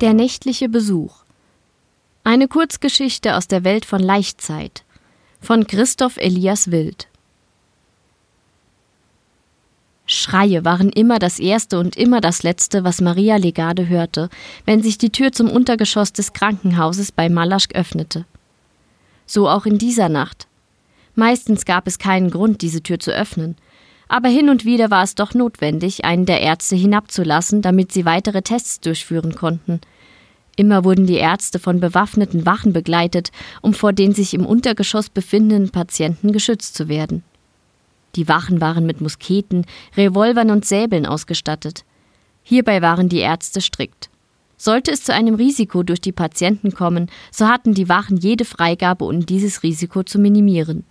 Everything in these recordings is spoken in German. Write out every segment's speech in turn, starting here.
Der nächtliche Besuch. Eine Kurzgeschichte aus der Welt von Leichtzeit von Christoph Elias Wild. Schreie waren immer das erste und immer das letzte, was Maria Legade hörte, wenn sich die Tür zum Untergeschoss des Krankenhauses bei Malaschk öffnete. So auch in dieser Nacht. Meistens gab es keinen Grund, diese Tür zu öffnen, aber hin und wieder war es doch notwendig, einen der Ärzte hinabzulassen, damit sie weitere Tests durchführen konnten. Immer wurden die Ärzte von bewaffneten Wachen begleitet, um vor den sich im Untergeschoss befindenden Patienten geschützt zu werden. Die Wachen waren mit Musketen, Revolvern und Säbeln ausgestattet. Hierbei waren die Ärzte strikt. Sollte es zu einem Risiko durch die Patienten kommen, so hatten die Wachen jede Freigabe, um dieses Risiko zu minimieren.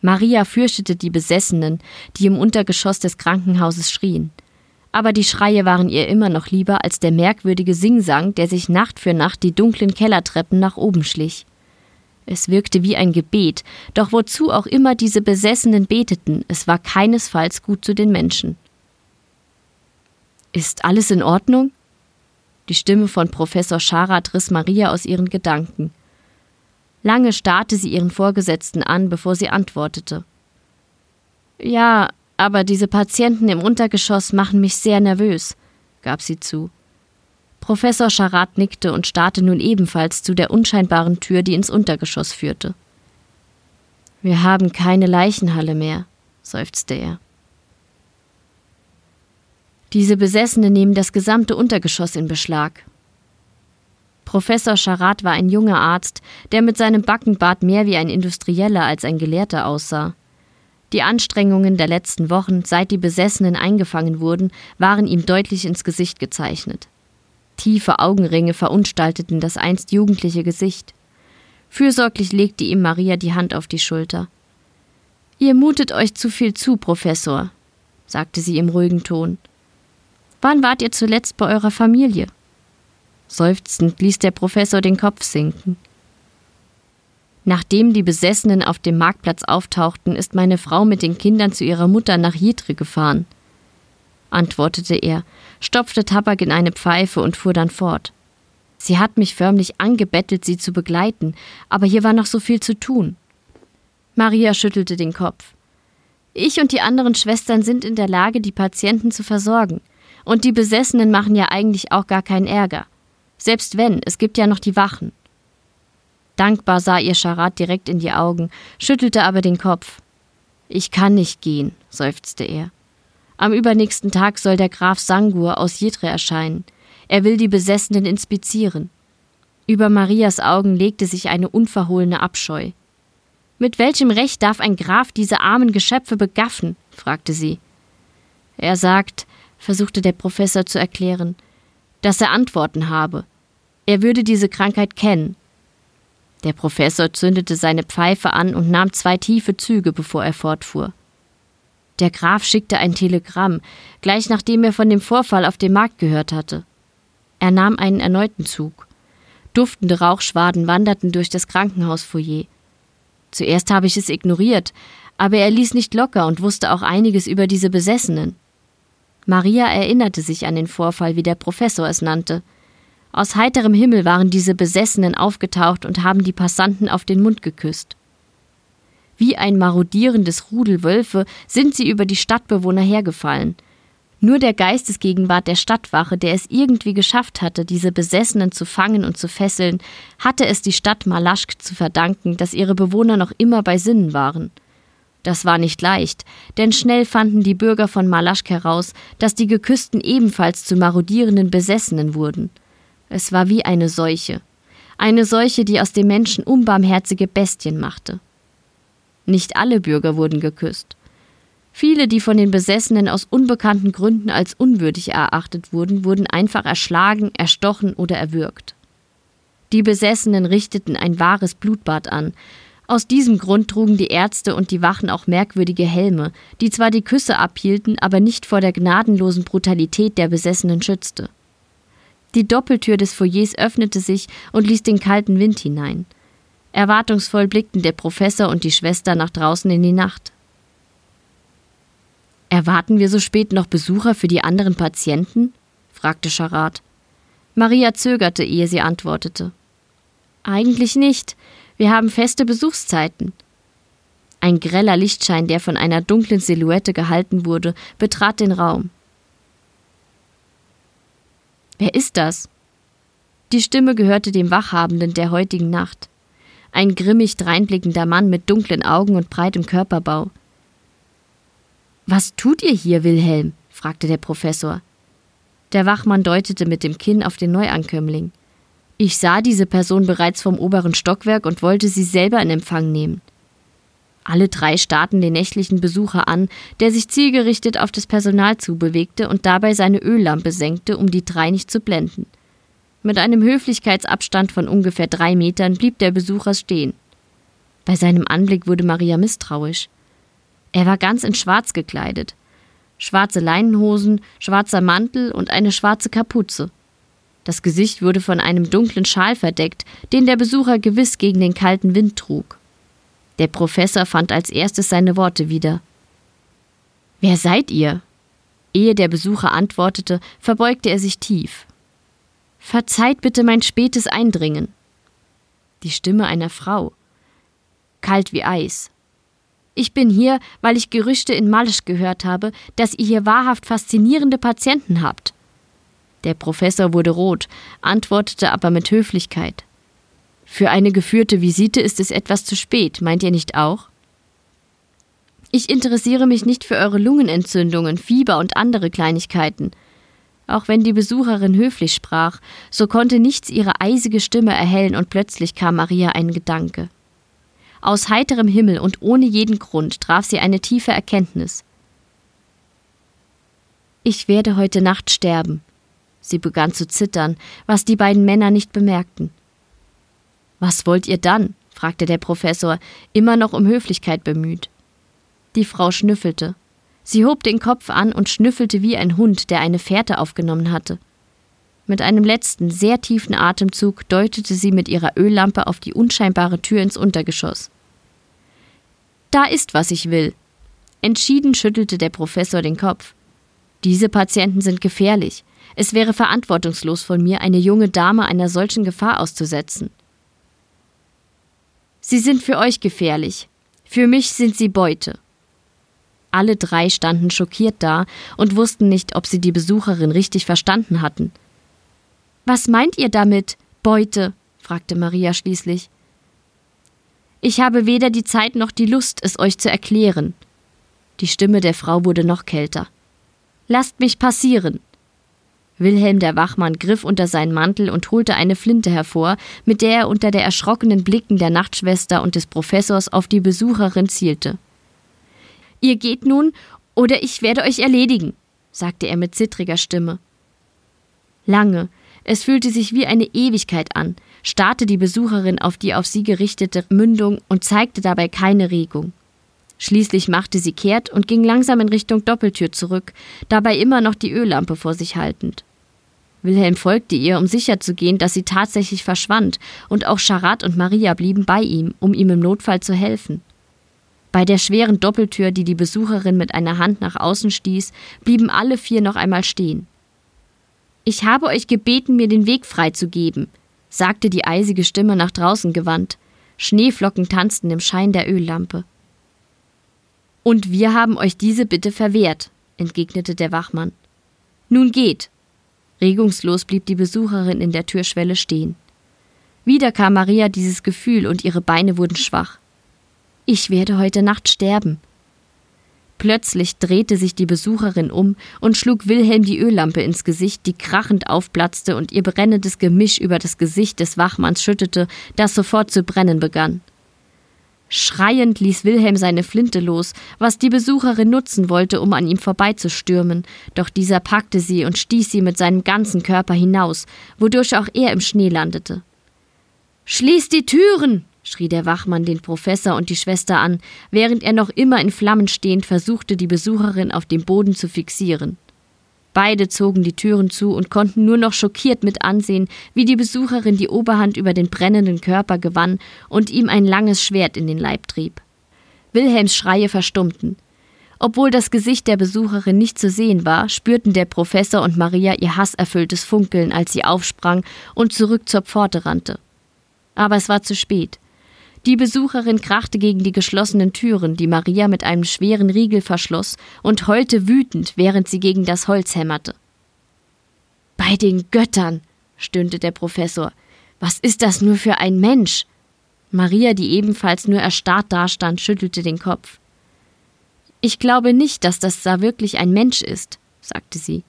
Maria fürchtete die Besessenen, die im Untergeschoss des Krankenhauses schrien. Aber die Schreie waren ihr immer noch lieber als der merkwürdige Singsang, der sich Nacht für Nacht die dunklen Kellertreppen nach oben schlich. Es wirkte wie ein Gebet, doch wozu auch immer diese Besessenen beteten, es war keinesfalls gut zu den Menschen. Ist alles in Ordnung? Die Stimme von Professor Scharat riss Maria aus ihren Gedanken. Lange starrte sie ihren Vorgesetzten an, bevor sie antwortete. Ja, aber diese Patienten im Untergeschoss machen mich sehr nervös, gab sie zu. Professor Charat nickte und starrte nun ebenfalls zu der unscheinbaren Tür, die ins Untergeschoss führte. Wir haben keine Leichenhalle mehr, seufzte er. Diese Besessene nehmen das gesamte Untergeschoss in Beschlag. Professor Charat war ein junger Arzt, der mit seinem Backenbart mehr wie ein Industrieller als ein Gelehrter aussah. Die Anstrengungen der letzten Wochen, seit die Besessenen eingefangen wurden, waren ihm deutlich ins Gesicht gezeichnet. Tiefe Augenringe verunstalteten das einst jugendliche Gesicht. Fürsorglich legte ihm Maria die Hand auf die Schulter. Ihr mutet euch zu viel zu, Professor, sagte sie im ruhigen Ton. Wann wart ihr zuletzt bei eurer Familie? Seufzend ließ der Professor den Kopf sinken. Nachdem die Besessenen auf dem Marktplatz auftauchten, ist meine Frau mit den Kindern zu ihrer Mutter nach Jitre gefahren, antwortete er, stopfte Tabak in eine Pfeife und fuhr dann fort. Sie hat mich förmlich angebettelt, sie zu begleiten, aber hier war noch so viel zu tun. Maria schüttelte den Kopf. Ich und die anderen Schwestern sind in der Lage, die Patienten zu versorgen, und die Besessenen machen ja eigentlich auch gar keinen Ärger. Selbst wenn, es gibt ja noch die Wachen. Dankbar sah ihr Charat direkt in die Augen, schüttelte aber den Kopf. Ich kann nicht gehen, seufzte er. Am übernächsten Tag soll der Graf Sangur aus Jitre erscheinen. Er will die Besessenen inspizieren. Über Marias Augen legte sich eine unverhohlene Abscheu. Mit welchem Recht darf ein Graf diese armen Geschöpfe begaffen? fragte sie. Er sagt, versuchte der Professor zu erklären, dass er Antworten habe. Er würde diese Krankheit kennen. Der Professor zündete seine Pfeife an und nahm zwei tiefe Züge, bevor er fortfuhr. Der Graf schickte ein Telegramm, gleich nachdem er von dem Vorfall auf dem Markt gehört hatte. Er nahm einen erneuten Zug. Duftende Rauchschwaden wanderten durch das Krankenhausfoyer. Zuerst habe ich es ignoriert, aber er ließ nicht locker und wusste auch einiges über diese Besessenen. Maria erinnerte sich an den Vorfall, wie der Professor es nannte. Aus heiterem Himmel waren diese Besessenen aufgetaucht und haben die Passanten auf den Mund geküsst. Wie ein marodierendes Rudel Wölfe sind sie über die Stadtbewohner hergefallen. Nur der Geistesgegenwart der Stadtwache, der es irgendwie geschafft hatte, diese Besessenen zu fangen und zu fesseln, hatte es die Stadt Malaschk zu verdanken, dass ihre Bewohner noch immer bei Sinnen waren. Das war nicht leicht, denn schnell fanden die Bürger von Malaschk heraus, dass die Geküssten ebenfalls zu marodierenden Besessenen wurden. Es war wie eine Seuche. Eine Seuche, die aus den Menschen unbarmherzige Bestien machte. Nicht alle Bürger wurden geküsst. Viele, die von den Besessenen aus unbekannten Gründen als unwürdig erachtet wurden, wurden einfach erschlagen, erstochen oder erwürgt. Die Besessenen richteten ein wahres Blutbad an, aus diesem Grund trugen die Ärzte und die Wachen auch merkwürdige Helme, die zwar die Küsse abhielten, aber nicht vor der gnadenlosen Brutalität der Besessenen schützte. Die Doppeltür des Foyers öffnete sich und ließ den kalten Wind hinein. Erwartungsvoll blickten der Professor und die Schwester nach draußen in die Nacht. Erwarten wir so spät noch Besucher für die anderen Patienten? fragte Charat. Maria zögerte, ehe sie antwortete. Eigentlich nicht. Wir haben feste Besuchszeiten. Ein greller Lichtschein, der von einer dunklen Silhouette gehalten wurde, betrat den Raum. Wer ist das? Die Stimme gehörte dem Wachhabenden der heutigen Nacht. Ein grimmig dreinblickender Mann mit dunklen Augen und breitem Körperbau. Was tut ihr hier, Wilhelm? fragte der Professor. Der Wachmann deutete mit dem Kinn auf den Neuankömmling. Ich sah diese Person bereits vom oberen Stockwerk und wollte sie selber in Empfang nehmen. Alle drei starrten den nächtlichen Besucher an, der sich zielgerichtet auf das Personal zubewegte und dabei seine Öllampe senkte, um die drei nicht zu blenden. Mit einem Höflichkeitsabstand von ungefähr drei Metern blieb der Besucher stehen. Bei seinem Anblick wurde Maria misstrauisch. Er war ganz in Schwarz gekleidet schwarze Leinenhosen, schwarzer Mantel und eine schwarze Kapuze. Das Gesicht wurde von einem dunklen Schal verdeckt, den der Besucher gewiss gegen den kalten Wind trug. Der Professor fand als erstes seine Worte wieder. Wer seid ihr? Ehe der Besucher antwortete, verbeugte er sich tief. Verzeiht bitte mein spätes Eindringen. Die Stimme einer Frau. Kalt wie Eis. Ich bin hier, weil ich Gerüchte in Malisch gehört habe, dass ihr hier wahrhaft faszinierende Patienten habt. Der Professor wurde rot, antwortete aber mit Höflichkeit. Für eine geführte Visite ist es etwas zu spät, meint ihr nicht auch? Ich interessiere mich nicht für eure Lungenentzündungen, Fieber und andere Kleinigkeiten. Auch wenn die Besucherin höflich sprach, so konnte nichts ihre eisige Stimme erhellen und plötzlich kam Maria ein Gedanke. Aus heiterem Himmel und ohne jeden Grund traf sie eine tiefe Erkenntnis. Ich werde heute Nacht sterben. Sie begann zu zittern, was die beiden Männer nicht bemerkten. Was wollt ihr dann? fragte der Professor, immer noch um Höflichkeit bemüht. Die Frau schnüffelte. Sie hob den Kopf an und schnüffelte wie ein Hund, der eine Fährte aufgenommen hatte. Mit einem letzten, sehr tiefen Atemzug deutete sie mit ihrer Öllampe auf die unscheinbare Tür ins Untergeschoss. Da ist, was ich will. Entschieden schüttelte der Professor den Kopf. Diese Patienten sind gefährlich. Es wäre verantwortungslos von mir, eine junge Dame einer solchen Gefahr auszusetzen. Sie sind für euch gefährlich. Für mich sind sie Beute. Alle drei standen schockiert da und wussten nicht, ob sie die Besucherin richtig verstanden hatten. Was meint ihr damit, Beute? fragte Maria schließlich. Ich habe weder die Zeit noch die Lust, es euch zu erklären. Die Stimme der Frau wurde noch kälter. Lasst mich passieren. Wilhelm der Wachmann griff unter seinen Mantel und holte eine Flinte hervor, mit der er unter der erschrockenen Blicken der Nachtschwester und des Professors auf die Besucherin zielte. Ihr geht nun, oder ich werde euch erledigen, sagte er mit zittriger Stimme. Lange, es fühlte sich wie eine Ewigkeit an, starrte die Besucherin auf die auf sie gerichtete Mündung und zeigte dabei keine Regung. Schließlich machte sie kehrt und ging langsam in Richtung Doppeltür zurück, dabei immer noch die Öllampe vor sich haltend. Wilhelm folgte ihr, um sicherzugehen, dass sie tatsächlich verschwand, und auch Charat und Maria blieben bei ihm, um ihm im Notfall zu helfen. Bei der schweren Doppeltür, die die Besucherin mit einer Hand nach außen stieß, blieben alle vier noch einmal stehen. Ich habe euch gebeten, mir den Weg freizugeben, sagte die eisige Stimme nach draußen gewandt. Schneeflocken tanzten im Schein der Öllampe. Und wir haben euch diese Bitte verwehrt, entgegnete der Wachmann. Nun geht. Regungslos blieb die Besucherin in der Türschwelle stehen. Wieder kam Maria dieses Gefühl und ihre Beine wurden schwach. Ich werde heute Nacht sterben, Plötzlich drehte sich die Besucherin um und schlug Wilhelm die Öllampe ins Gesicht, die krachend aufplatzte und ihr brennendes Gemisch über das Gesicht des Wachmanns schüttete, das sofort zu brennen begann. Schreiend ließ Wilhelm seine Flinte los, was die Besucherin nutzen wollte, um an ihm vorbeizustürmen, doch dieser packte sie und stieß sie mit seinem ganzen Körper hinaus, wodurch auch er im Schnee landete. Schließ die Türen! schrie der Wachmann den Professor und die Schwester an, während er noch immer in Flammen stehend versuchte, die Besucherin auf dem Boden zu fixieren. Beide zogen die Türen zu und konnten nur noch schockiert mit ansehen, wie die Besucherin die Oberhand über den brennenden Körper gewann und ihm ein langes Schwert in den Leib trieb. Wilhelms Schreie verstummten. Obwohl das Gesicht der Besucherin nicht zu sehen war, spürten der Professor und Maria ihr hasserfülltes Funkeln, als sie aufsprang und zurück zur Pforte rannte. Aber es war zu spät. Die Besucherin krachte gegen die geschlossenen Türen, die Maria mit einem schweren Riegel verschloss, und heulte wütend, während sie gegen das Holz hämmerte. Bei den Göttern, stöhnte der Professor, was ist das nur für ein Mensch? Maria, die ebenfalls nur erstarrt dastand, schüttelte den Kopf. Ich glaube nicht, dass das da wirklich ein Mensch ist, sagte sie.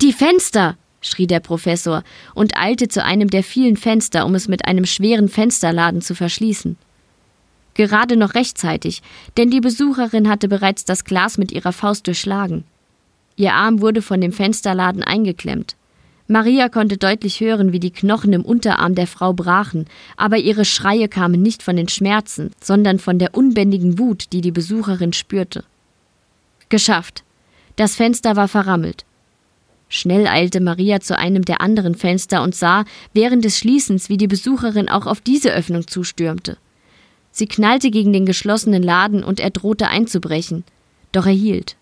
Die Fenster! Schrie der Professor und eilte zu einem der vielen Fenster, um es mit einem schweren Fensterladen zu verschließen. Gerade noch rechtzeitig, denn die Besucherin hatte bereits das Glas mit ihrer Faust durchschlagen. Ihr Arm wurde von dem Fensterladen eingeklemmt. Maria konnte deutlich hören, wie die Knochen im Unterarm der Frau brachen, aber ihre Schreie kamen nicht von den Schmerzen, sondern von der unbändigen Wut, die die Besucherin spürte. Geschafft. Das Fenster war verrammelt. Schnell eilte Maria zu einem der anderen Fenster und sah während des Schließens, wie die Besucherin auch auf diese Öffnung zustürmte. Sie knallte gegen den geschlossenen Laden und er drohte einzubrechen. Doch er hielt.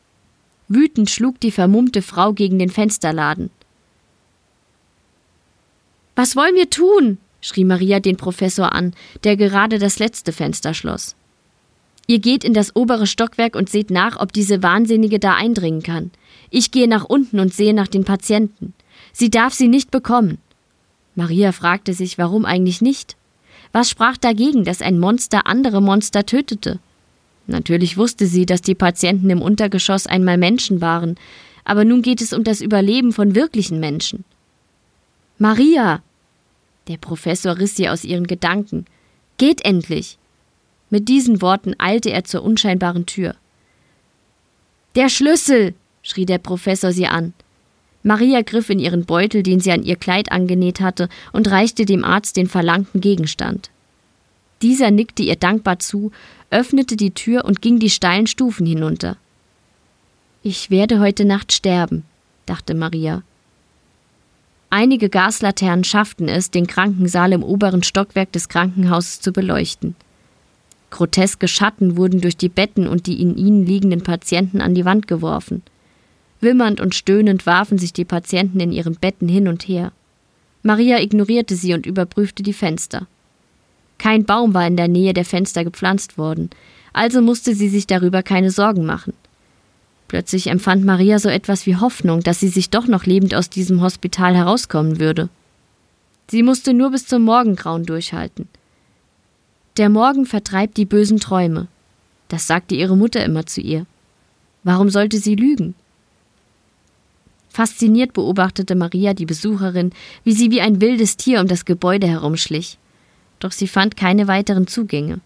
Wütend schlug die vermummte Frau gegen den Fensterladen. Was wollen wir tun? schrie Maria den Professor an, der gerade das letzte Fenster schloss. Ihr geht in das obere Stockwerk und seht nach, ob diese Wahnsinnige da eindringen kann. Ich gehe nach unten und sehe nach den Patienten. Sie darf sie nicht bekommen. Maria fragte sich, warum eigentlich nicht? Was sprach dagegen, dass ein Monster andere Monster tötete? Natürlich wusste sie, dass die Patienten im Untergeschoss einmal Menschen waren, aber nun geht es um das Überleben von wirklichen Menschen. Maria! Der Professor riss sie aus ihren Gedanken. Geht endlich! Mit diesen Worten eilte er zur unscheinbaren Tür. Der Schlüssel! schrie der Professor sie an. Maria griff in ihren Beutel, den sie an ihr Kleid angenäht hatte, und reichte dem Arzt den verlangten Gegenstand. Dieser nickte ihr dankbar zu, öffnete die Tür und ging die steilen Stufen hinunter. Ich werde heute Nacht sterben, dachte Maria. Einige Gaslaternen schafften es, den Krankensaal im oberen Stockwerk des Krankenhauses zu beleuchten. Groteske Schatten wurden durch die Betten und die in ihnen liegenden Patienten an die Wand geworfen. Wimmernd und stöhnend warfen sich die Patienten in ihren Betten hin und her. Maria ignorierte sie und überprüfte die Fenster. Kein Baum war in der Nähe der Fenster gepflanzt worden, also musste sie sich darüber keine Sorgen machen. Plötzlich empfand Maria so etwas wie Hoffnung, dass sie sich doch noch lebend aus diesem Hospital herauskommen würde. Sie musste nur bis zum Morgengrauen durchhalten. Der Morgen vertreibt die bösen Träume. Das sagte ihre Mutter immer zu ihr. Warum sollte sie lügen? Fasziniert beobachtete Maria die Besucherin, wie sie wie ein wildes Tier um das Gebäude herumschlich doch sie fand keine weiteren Zugänge.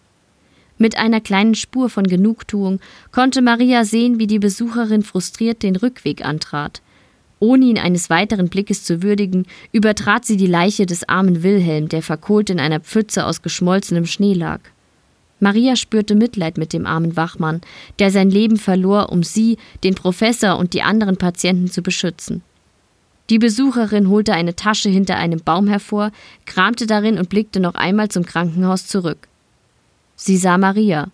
Mit einer kleinen Spur von Genugtuung konnte Maria sehen, wie die Besucherin frustriert den Rückweg antrat. Ohne ihn eines weiteren Blickes zu würdigen, übertrat sie die Leiche des armen Wilhelm, der verkohlt in einer Pfütze aus geschmolzenem Schnee lag. Maria spürte Mitleid mit dem armen Wachmann, der sein Leben verlor, um sie, den Professor und die anderen Patienten zu beschützen. Die Besucherin holte eine Tasche hinter einem Baum hervor, kramte darin und blickte noch einmal zum Krankenhaus zurück. Sie sah Maria.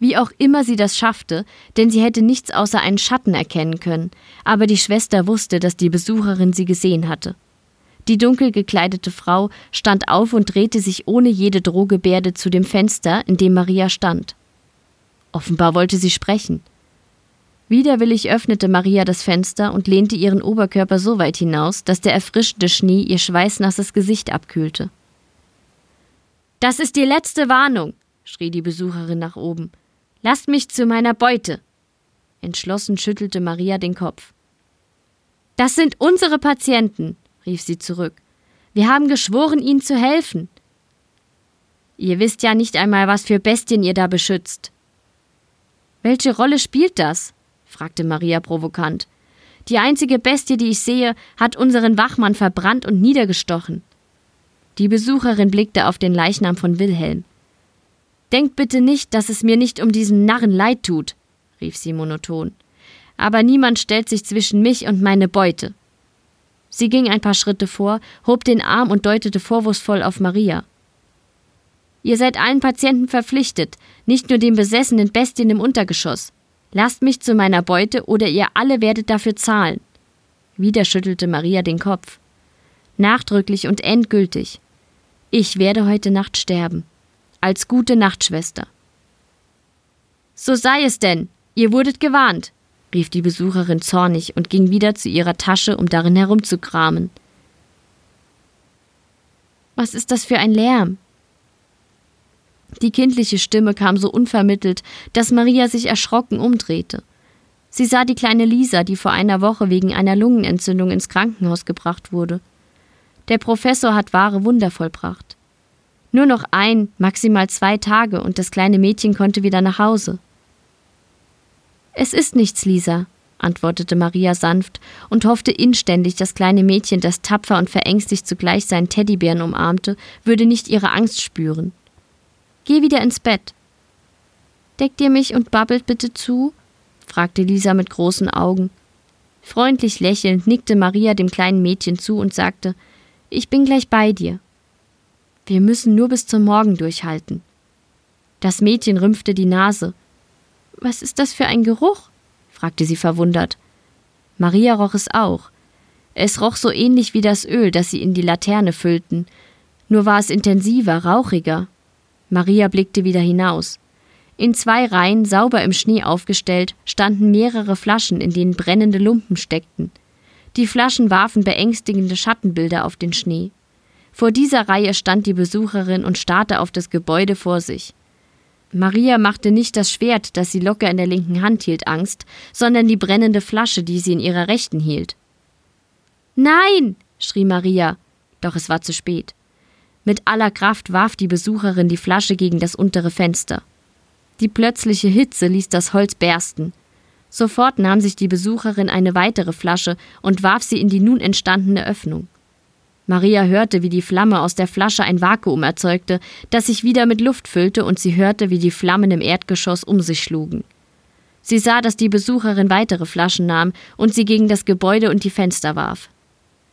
Wie auch immer sie das schaffte, denn sie hätte nichts außer einen Schatten erkennen können, aber die Schwester wusste, dass die Besucherin sie gesehen hatte. Die dunkel gekleidete Frau stand auf und drehte sich ohne jede Drohgebärde zu dem Fenster, in dem Maria stand. Offenbar wollte sie sprechen. Widerwillig öffnete Maria das Fenster und lehnte ihren Oberkörper so weit hinaus, dass der erfrischende Schnee ihr schweißnasses Gesicht abkühlte. Das ist die letzte Warnung, schrie die Besucherin nach oben. Lasst mich zu meiner Beute. Entschlossen schüttelte Maria den Kopf. Das sind unsere Patienten, rief sie zurück. Wir haben geschworen, ihnen zu helfen. Ihr wisst ja nicht einmal, was für Bestien ihr da beschützt. Welche Rolle spielt das? fragte Maria provokant. Die einzige Bestie, die ich sehe, hat unseren Wachmann verbrannt und niedergestochen. Die Besucherin blickte auf den Leichnam von Wilhelm. Denkt bitte nicht, dass es mir nicht um diesen Narren leid tut, rief sie monoton. Aber niemand stellt sich zwischen mich und meine Beute. Sie ging ein paar Schritte vor, hob den Arm und deutete vorwurfsvoll auf Maria. Ihr seid allen Patienten verpflichtet, nicht nur den besessenen Bestien im Untergeschoss. Lasst mich zu meiner Beute oder ihr alle werdet dafür zahlen. Wieder schüttelte Maria den Kopf. Nachdrücklich und endgültig. Ich werde heute Nacht sterben. Als gute Nachtschwester. So sei es denn. Ihr wurdet gewarnt, rief die Besucherin zornig und ging wieder zu ihrer Tasche, um darin herumzukramen. Was ist das für ein Lärm? Die kindliche Stimme kam so unvermittelt, dass Maria sich erschrocken umdrehte. Sie sah die kleine Lisa, die vor einer Woche wegen einer Lungenentzündung ins Krankenhaus gebracht wurde. Der Professor hat wahre Wunder vollbracht. Nur noch ein, maximal zwei Tage und das kleine Mädchen konnte wieder nach Hause. Es ist nichts, Lisa, antwortete Maria sanft und hoffte inständig, das kleine Mädchen, das tapfer und verängstigt zugleich seinen Teddybären umarmte, würde nicht ihre Angst spüren. Geh wieder ins Bett. Deckt ihr mich und babbelt bitte zu? fragte Lisa mit großen Augen. Freundlich lächelnd nickte Maria dem kleinen Mädchen zu und sagte Ich bin gleich bei dir. Wir müssen nur bis zum Morgen durchhalten. Das Mädchen rümpfte die Nase. Was ist das für ein Geruch? fragte sie verwundert. Maria roch es auch. Es roch so ähnlich wie das Öl, das sie in die Laterne füllten, nur war es intensiver, rauchiger. Maria blickte wieder hinaus. In zwei Reihen, sauber im Schnee aufgestellt, standen mehrere Flaschen, in denen brennende Lumpen steckten. Die Flaschen warfen beängstigende Schattenbilder auf den Schnee. Vor dieser Reihe stand die Besucherin und starrte auf das Gebäude vor sich. Maria machte nicht das Schwert, das sie locker in der linken Hand hielt, Angst, sondern die brennende Flasche, die sie in ihrer rechten hielt. Nein! schrie Maria, doch es war zu spät. Mit aller Kraft warf die Besucherin die Flasche gegen das untere Fenster. Die plötzliche Hitze ließ das Holz bersten. Sofort nahm sich die Besucherin eine weitere Flasche und warf sie in die nun entstandene Öffnung. Maria hörte, wie die Flamme aus der Flasche ein Vakuum erzeugte, das sich wieder mit Luft füllte, und sie hörte, wie die Flammen im Erdgeschoss um sich schlugen. Sie sah, dass die Besucherin weitere Flaschen nahm und sie gegen das Gebäude und die Fenster warf.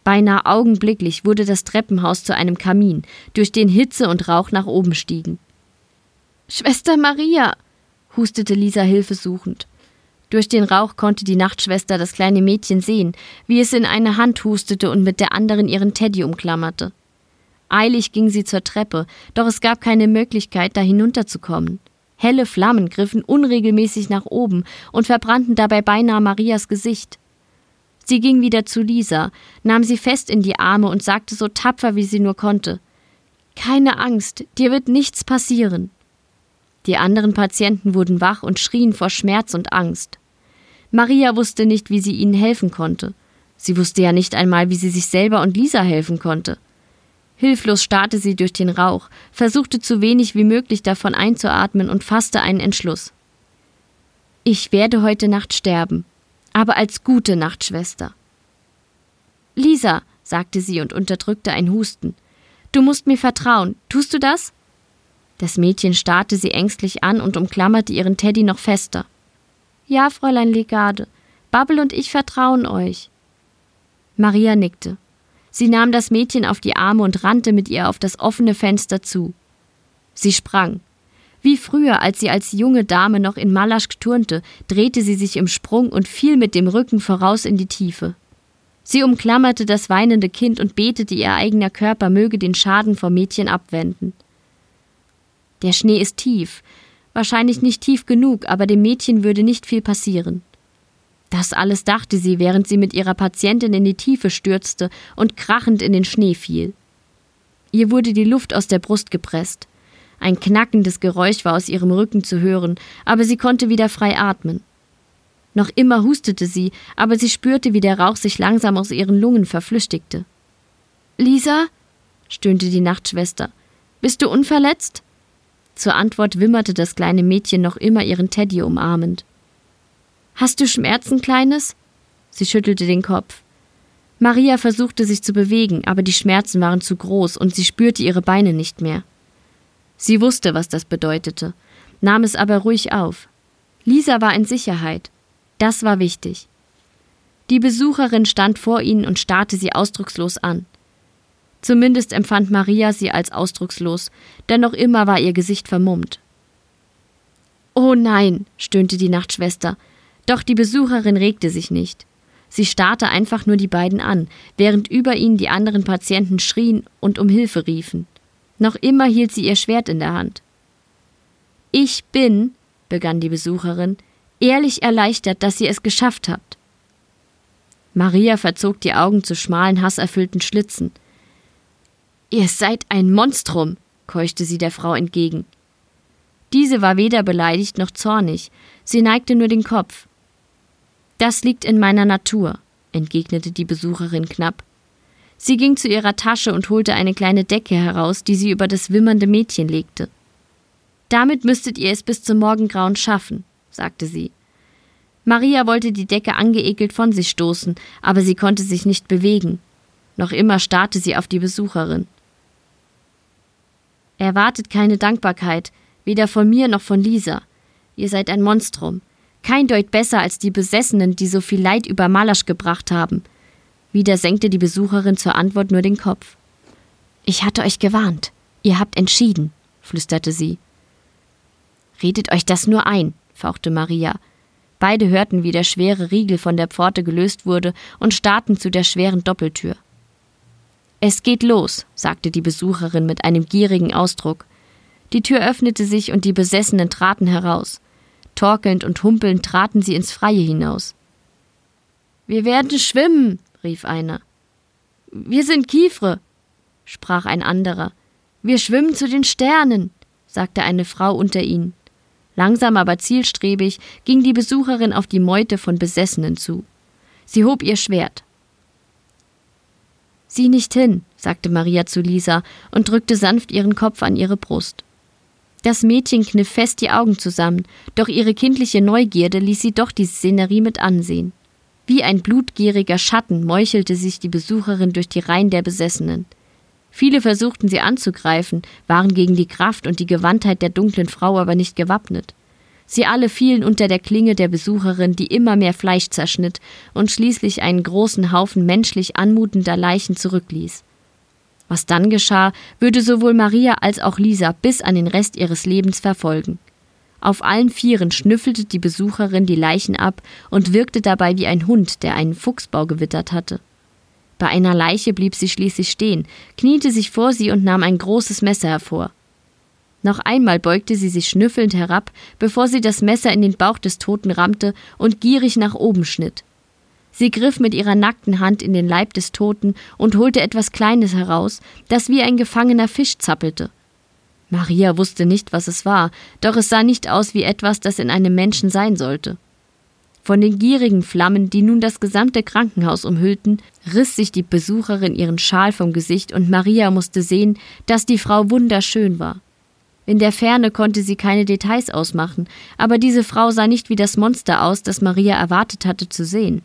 Beinahe augenblicklich wurde das Treppenhaus zu einem Kamin, durch den Hitze und Rauch nach oben stiegen. Schwester Maria, hustete Lisa hilfesuchend. Durch den Rauch konnte die Nachtschwester das kleine Mädchen sehen, wie es in eine Hand hustete und mit der anderen ihren Teddy umklammerte. Eilig ging sie zur Treppe, doch es gab keine Möglichkeit, da hinunterzukommen. Helle Flammen griffen unregelmäßig nach oben und verbrannten dabei beinahe Marias Gesicht. Sie ging wieder zu Lisa, nahm sie fest in die Arme und sagte so tapfer, wie sie nur konnte Keine Angst, dir wird nichts passieren. Die anderen Patienten wurden wach und schrien vor Schmerz und Angst. Maria wusste nicht, wie sie ihnen helfen konnte. Sie wusste ja nicht einmal, wie sie sich selber und Lisa helfen konnte. Hilflos starrte sie durch den Rauch, versuchte zu wenig wie möglich davon einzuatmen und fasste einen Entschluss. Ich werde heute Nacht sterben, aber als gute Nachtschwester. Lisa, sagte sie und unterdrückte ein Husten, du musst mir vertrauen. Tust du das? Das Mädchen starrte sie ängstlich an und umklammerte ihren Teddy noch fester. Ja, Fräulein Legade, Babbel und ich vertrauen euch. Maria nickte. Sie nahm das Mädchen auf die Arme und rannte mit ihr auf das offene Fenster zu. Sie sprang. Wie früher, als sie als junge Dame noch in Malaschk turnte, drehte sie sich im Sprung und fiel mit dem Rücken voraus in die Tiefe. Sie umklammerte das weinende Kind und betete, ihr eigener Körper möge den Schaden vom Mädchen abwenden. Der Schnee ist tief, wahrscheinlich nicht tief genug, aber dem Mädchen würde nicht viel passieren. Das alles dachte sie, während sie mit ihrer Patientin in die Tiefe stürzte und krachend in den Schnee fiel. Ihr wurde die Luft aus der Brust gepresst. Ein knackendes Geräusch war aus ihrem Rücken zu hören, aber sie konnte wieder frei atmen. Noch immer hustete sie, aber sie spürte, wie der Rauch sich langsam aus ihren Lungen verflüchtigte. Lisa? stöhnte die Nachtschwester. Bist du unverletzt? Zur Antwort wimmerte das kleine Mädchen noch immer ihren Teddy umarmend. Hast du Schmerzen, Kleines? Sie schüttelte den Kopf. Maria versuchte sich zu bewegen, aber die Schmerzen waren zu groß und sie spürte ihre Beine nicht mehr. Sie wusste, was das bedeutete, nahm es aber ruhig auf. Lisa war in Sicherheit. Das war wichtig. Die Besucherin stand vor ihnen und starrte sie ausdruckslos an. Zumindest empfand Maria sie als ausdruckslos, denn noch immer war ihr Gesicht vermummt. Oh nein, stöhnte die Nachtschwester, doch die Besucherin regte sich nicht. Sie starrte einfach nur die beiden an, während über ihnen die anderen Patienten schrien und um Hilfe riefen. Noch immer hielt sie ihr Schwert in der Hand. Ich bin, begann die Besucherin, ehrlich erleichtert, dass ihr es geschafft habt. Maria verzog die Augen zu schmalen, hasserfüllten Schlitzen. Ihr seid ein Monstrum, keuchte sie der Frau entgegen. Diese war weder beleidigt noch zornig, sie neigte nur den Kopf. Das liegt in meiner Natur, entgegnete die Besucherin knapp. Sie ging zu ihrer Tasche und holte eine kleine Decke heraus, die sie über das wimmernde Mädchen legte. Damit müsstet ihr es bis zum Morgengrauen schaffen, sagte sie. Maria wollte die Decke angeekelt von sich stoßen, aber sie konnte sich nicht bewegen. Noch immer starrte sie auf die Besucherin. Erwartet keine Dankbarkeit, weder von mir noch von Lisa. Ihr seid ein Monstrum. Kein Deut besser als die Besessenen, die so viel Leid über Malasch gebracht haben. Wieder senkte die Besucherin zur Antwort nur den Kopf. Ich hatte euch gewarnt. Ihr habt entschieden, flüsterte sie. Redet euch das nur ein, fauchte Maria. Beide hörten, wie der schwere Riegel von der Pforte gelöst wurde und starrten zu der schweren Doppeltür. Es geht los, sagte die Besucherin mit einem gierigen Ausdruck. Die Tür öffnete sich und die Besessenen traten heraus. Torkelnd und humpelnd traten sie ins Freie hinaus. Wir werden schwimmen, rief einer. Wir sind Kiefre, sprach ein anderer. Wir schwimmen zu den Sternen, sagte eine Frau unter ihnen. Langsam aber zielstrebig ging die Besucherin auf die Meute von Besessenen zu. Sie hob ihr Schwert. Sieh nicht hin, sagte Maria zu Lisa und drückte sanft ihren Kopf an ihre Brust. Das Mädchen kniff fest die Augen zusammen, doch ihre kindliche Neugierde ließ sie doch die Szenerie mit ansehen. Wie ein blutgieriger Schatten meuchelte sich die Besucherin durch die Reihen der Besessenen. Viele versuchten sie anzugreifen, waren gegen die Kraft und die Gewandtheit der dunklen Frau aber nicht gewappnet. Sie alle fielen unter der Klinge der Besucherin, die immer mehr Fleisch zerschnitt und schließlich einen großen Haufen menschlich anmutender Leichen zurückließ. Was dann geschah, würde sowohl Maria als auch Lisa bis an den Rest ihres Lebens verfolgen. Auf allen Vieren schnüffelte die Besucherin die Leichen ab und wirkte dabei wie ein Hund, der einen Fuchsbau gewittert hatte. Bei einer Leiche blieb sie schließlich stehen, kniete sich vor sie und nahm ein großes Messer hervor. Noch einmal beugte sie sich schnüffelnd herab, bevor sie das Messer in den Bauch des Toten rammte und gierig nach oben schnitt. Sie griff mit ihrer nackten Hand in den Leib des Toten und holte etwas Kleines heraus, das wie ein gefangener Fisch zappelte. Maria wusste nicht, was es war, doch es sah nicht aus wie etwas, das in einem Menschen sein sollte. Von den gierigen Flammen, die nun das gesamte Krankenhaus umhüllten, riss sich die Besucherin ihren Schal vom Gesicht und Maria musste sehen, dass die Frau wunderschön war. In der Ferne konnte sie keine Details ausmachen, aber diese Frau sah nicht wie das Monster aus, das Maria erwartet hatte zu sehen.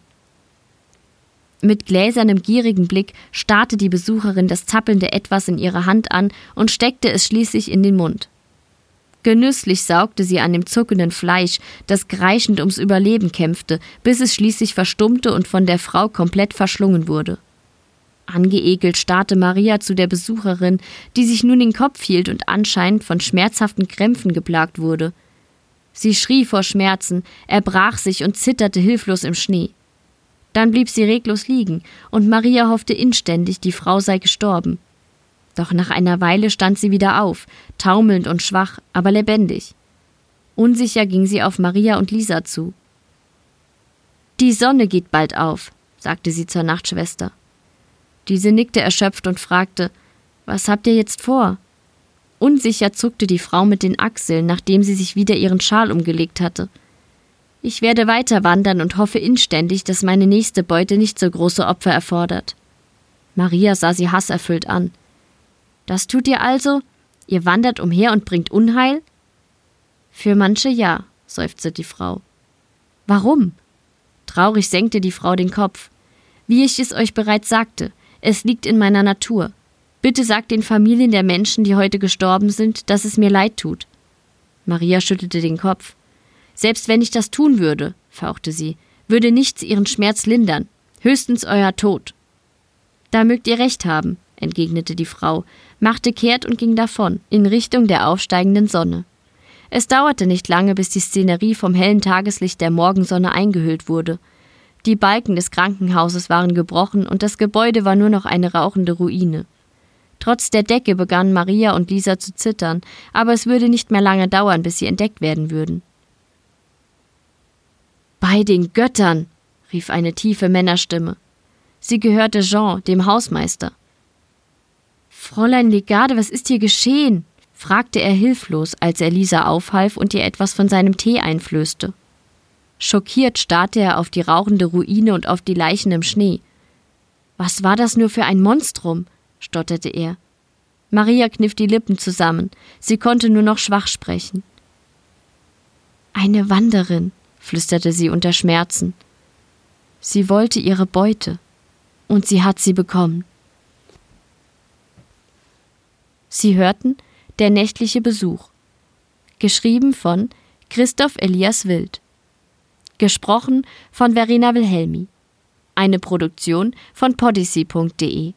Mit gläsernem, gierigen Blick starrte die Besucherin das zappelnde Etwas in ihrer Hand an und steckte es schließlich in den Mund. Genüsslich saugte sie an dem zuckenden Fleisch, das kreischend ums Überleben kämpfte, bis es schließlich verstummte und von der Frau komplett verschlungen wurde. Angeekelt starrte Maria zu der Besucherin, die sich nun den Kopf hielt und anscheinend von schmerzhaften Krämpfen geplagt wurde. Sie schrie vor Schmerzen, erbrach sich und zitterte hilflos im Schnee. Dann blieb sie reglos liegen, und Maria hoffte inständig, die Frau sei gestorben. Doch nach einer Weile stand sie wieder auf, taumelnd und schwach, aber lebendig. Unsicher ging sie auf Maria und Lisa zu. Die Sonne geht bald auf, sagte sie zur Nachtschwester. Diese nickte erschöpft und fragte Was habt ihr jetzt vor? Unsicher zuckte die Frau mit den Achseln, nachdem sie sich wieder ihren Schal umgelegt hatte. Ich werde weiter wandern und hoffe inständig, dass meine nächste Beute nicht so große Opfer erfordert. Maria sah sie hasserfüllt an. Das tut ihr also? Ihr wandert umher und bringt Unheil? Für manche ja, seufzte die Frau. Warum? Traurig senkte die Frau den Kopf. Wie ich es euch bereits sagte, es liegt in meiner Natur. Bitte sagt den Familien der Menschen, die heute gestorben sind, dass es mir leid tut. Maria schüttelte den Kopf. Selbst wenn ich das tun würde, fauchte sie, würde nichts ihren Schmerz lindern, höchstens euer Tod. Da mögt ihr recht haben, entgegnete die Frau, machte kehrt und ging davon, in Richtung der aufsteigenden Sonne. Es dauerte nicht lange, bis die Szenerie vom hellen Tageslicht der Morgensonne eingehüllt wurde. Die Balken des Krankenhauses waren gebrochen und das Gebäude war nur noch eine rauchende Ruine. Trotz der Decke begannen Maria und Lisa zu zittern, aber es würde nicht mehr lange dauern, bis sie entdeckt werden würden. Bei den Göttern, rief eine tiefe Männerstimme. Sie gehörte Jean, dem Hausmeister. Fräulein Legade, was ist hier geschehen? fragte er hilflos, als er Lisa aufhalf und ihr etwas von seinem Tee einflößte. Schockiert starrte er auf die rauchende Ruine und auf die Leichen im Schnee. Was war das nur für ein Monstrum? stotterte er. Maria kniff die Lippen zusammen, sie konnte nur noch schwach sprechen. Eine Wanderin, flüsterte sie unter Schmerzen. Sie wollte ihre Beute, und sie hat sie bekommen. Sie hörten Der nächtliche Besuch. Geschrieben von Christoph Elias Wild. Gesprochen von Verena Wilhelmi. Eine Produktion von podyssey.de